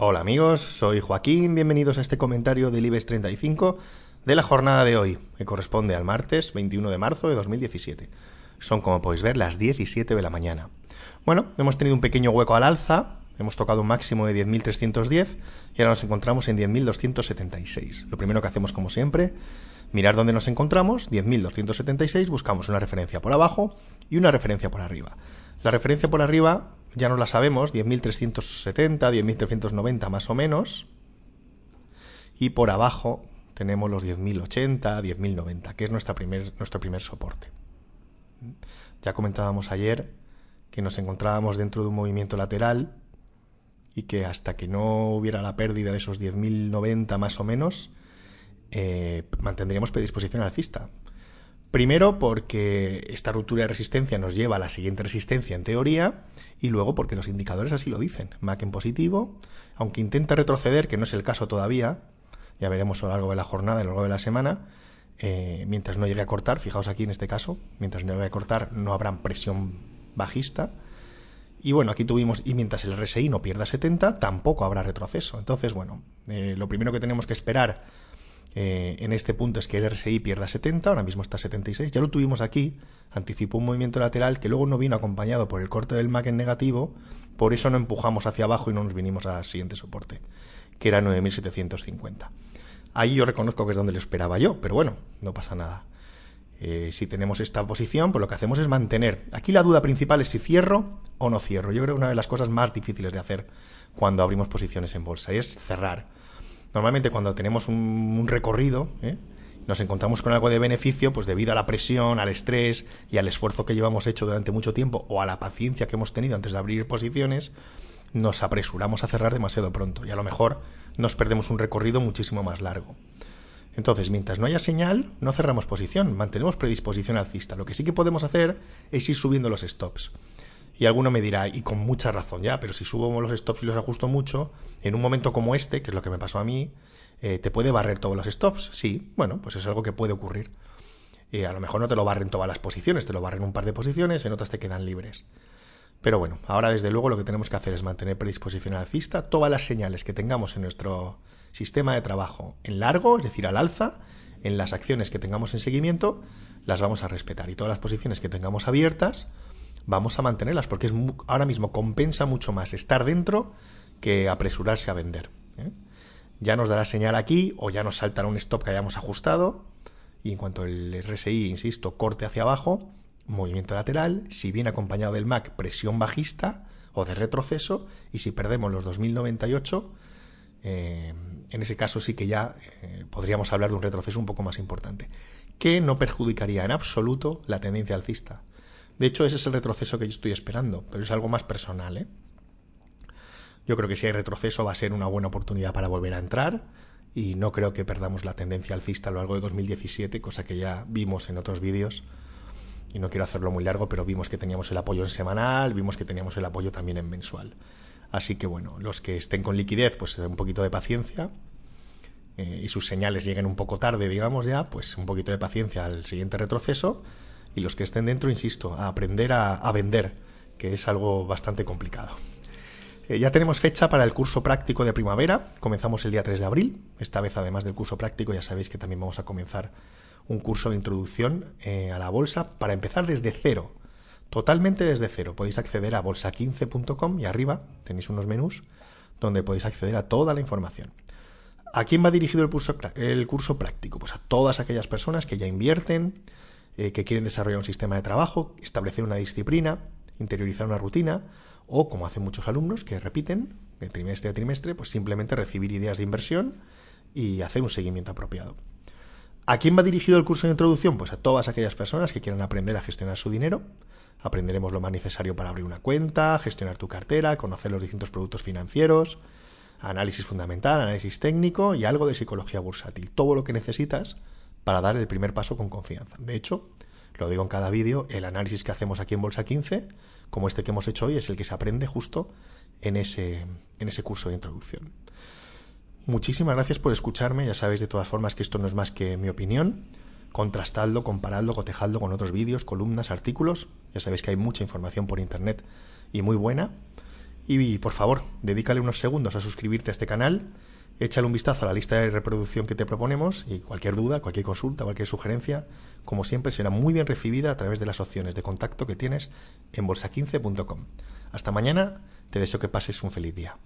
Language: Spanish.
Hola amigos, soy Joaquín. Bienvenidos a este comentario del IBEX 35 de la jornada de hoy, que corresponde al martes 21 de marzo de 2017. Son, como podéis ver, las 17 de la mañana. Bueno, hemos tenido un pequeño hueco al alza, hemos tocado un máximo de 10.310 y ahora nos encontramos en 10.276. Lo primero que hacemos, como siempre, mirar dónde nos encontramos, 10.276, buscamos una referencia por abajo y una referencia por arriba. La referencia por arriba ya no la sabemos, 10.370, 10.390 más o menos, y por abajo tenemos los 10.080, 10.090, que es primer, nuestro primer soporte. Ya comentábamos ayer que nos encontrábamos dentro de un movimiento lateral y que hasta que no hubiera la pérdida de esos 10.090 más o menos, eh, mantendríamos predisposición alcista. Primero porque esta ruptura de resistencia nos lleva a la siguiente resistencia en teoría y luego porque los indicadores así lo dicen. MAC en positivo, aunque intenta retroceder, que no es el caso todavía, ya veremos a lo largo de la jornada, a lo largo de la semana, eh, mientras no llegue a cortar, fijaos aquí en este caso, mientras no llegue a cortar no habrá presión bajista. Y bueno, aquí tuvimos, y mientras el RSI no pierda 70, tampoco habrá retroceso. Entonces, bueno, eh, lo primero que tenemos que esperar eh, en este punto es que el RSI pierda 70, ahora mismo está 76, ya lo tuvimos aquí, anticipó un movimiento lateral que luego no vino acompañado por el corte del MAC en negativo, por eso no empujamos hacia abajo y no nos vinimos al siguiente soporte, que era 9750. Ahí yo reconozco que es donde lo esperaba yo, pero bueno, no pasa nada. Eh, si tenemos esta posición, pues lo que hacemos es mantener. Aquí la duda principal es si cierro o no cierro. Yo creo que una de las cosas más difíciles de hacer cuando abrimos posiciones en bolsa es cerrar Normalmente cuando tenemos un, recorrido, ¿eh? nos encontramos con algo de beneficio, pues debido a la presión, al estrés y al esfuerzo que llevamos hecho durante mucho tiempo o a la paciencia que hemos tenido antes de abrir posiciones, nos apresuramos a cerrar demasiado pronto y a lo mejor nos perdemos un recorrido muchísimo más largo. Entonces, mientras no haya señal, no cerramos posición, mantenemos predisposición alcista. Lo que sí que podemos hacer es ir subiendo los stops. Y alguno me dirá, y con mucha razón ya, pero si subo los stops y los ajusto mucho, en un momento como este, que es lo que me pasó a mí, eh, ¿te puede barrer todos los stops? Sí, bueno, pues es algo que puede ocurrir. Eh, a lo mejor no te lo barren todas las posiciones, te lo barren un par de posiciones, en otras te quedan libres. Pero bueno, ahora desde luego lo que tenemos que hacer es mantener predisposición alcista, todas las señales que tengamos en nuestro sistema de trabajo en largo, es decir, al alza, en las acciones que tengamos en seguimiento, las vamos a respetar. Y todas las posiciones que tengamos abiertas, vamos a mantenerlas, porque es ahora mismo compensa mucho más estar dentro que apresurarse a vender. ¿eh? Ya nos dará señal aquí o ya nos saltará un stop que hayamos ajustado y en cuanto el RSI, insisto, corte hacia abajo, movimiento lateral, si viene acompañado del MAC, presión bajista o de retroceso y si perdemos los 2098, eh, en ese caso sí que ya eh, podríamos hablar de un retroceso un poco más importante, que no perjudicaría en absoluto la tendencia alcista. De hecho, ese es el retroceso que yo estoy esperando, pero es algo más personal. ¿eh? Yo creo que si hay retroceso va a ser una buena oportunidad para volver a entrar y no creo que perdamos la tendencia alcista a lo largo de 2017, cosa que ya vimos en otros vídeos. Y no quiero hacerlo muy largo, pero vimos que teníamos el apoyo en semanal, vimos que teníamos el apoyo también en mensual. Así que bueno, los que estén con liquidez, pues un poquito de paciencia. Eh, y sus señales lleguen un poco tarde, digamos ya, pues un poquito de paciencia al siguiente retroceso y los que estén dentro, insisto, a aprender a, vender, que es algo bastante complicado. Eh, ya tenemos fecha para el curso práctico de primavera, comenzamos el día 3 de abril, esta vez además del curso práctico ya sabéis que también vamos a comenzar un curso de introducción eh, a la bolsa para empezar desde cero, totalmente desde cero. Podéis acceder a bolsa15.com y arriba tenéis unos menús donde podéis acceder a toda la información. ¿A quién va dirigido el curso, el curso práctico? Pues a todas aquellas personas que ya invierten, eh, que quieren desarrollar un sistema de trabajo, establecer una disciplina, interiorizar una rutina, o como hacen muchos alumnos que repiten de trimestre a trimestre, pues simplemente recibir ideas de inversión y hacer un seguimiento apropiado. ¿A quién va dirigido el curso de introducción? Pues a todas aquellas personas que quieran aprender a gestionar su dinero. Aprenderemos lo más necesario para abrir una cuenta, gestionar tu cartera, conocer los distintos productos financieros, análisis fundamental, análisis técnico y algo de psicología bursátil. Todo lo que necesitas para dar el primer paso con confianza. De hecho, lo digo en cada vídeo, el análisis que hacemos aquí en Bolsa 15, como este que hemos hecho hoy, es el que se aprende justo en ese, en ese curso de introducción. Muchísimas gracias por escucharme, ya sabéis de todas formas que esto no es más que mi opinión. Contrastadlo, comparadlo, cotejadlo con otros vídeos, columnas, artículos. Ya sabéis que hay mucha información por internet y muy buena. Y por favor, dedícale unos segundos a suscribirte a este canal, échale un vistazo a la lista de reproducción que te proponemos y cualquier duda, cualquier consulta, cualquier sugerencia, como siempre, será muy bien recibida a través de las opciones de contacto que tienes en bolsa15.com. Hasta mañana, te deseo que pases un feliz día.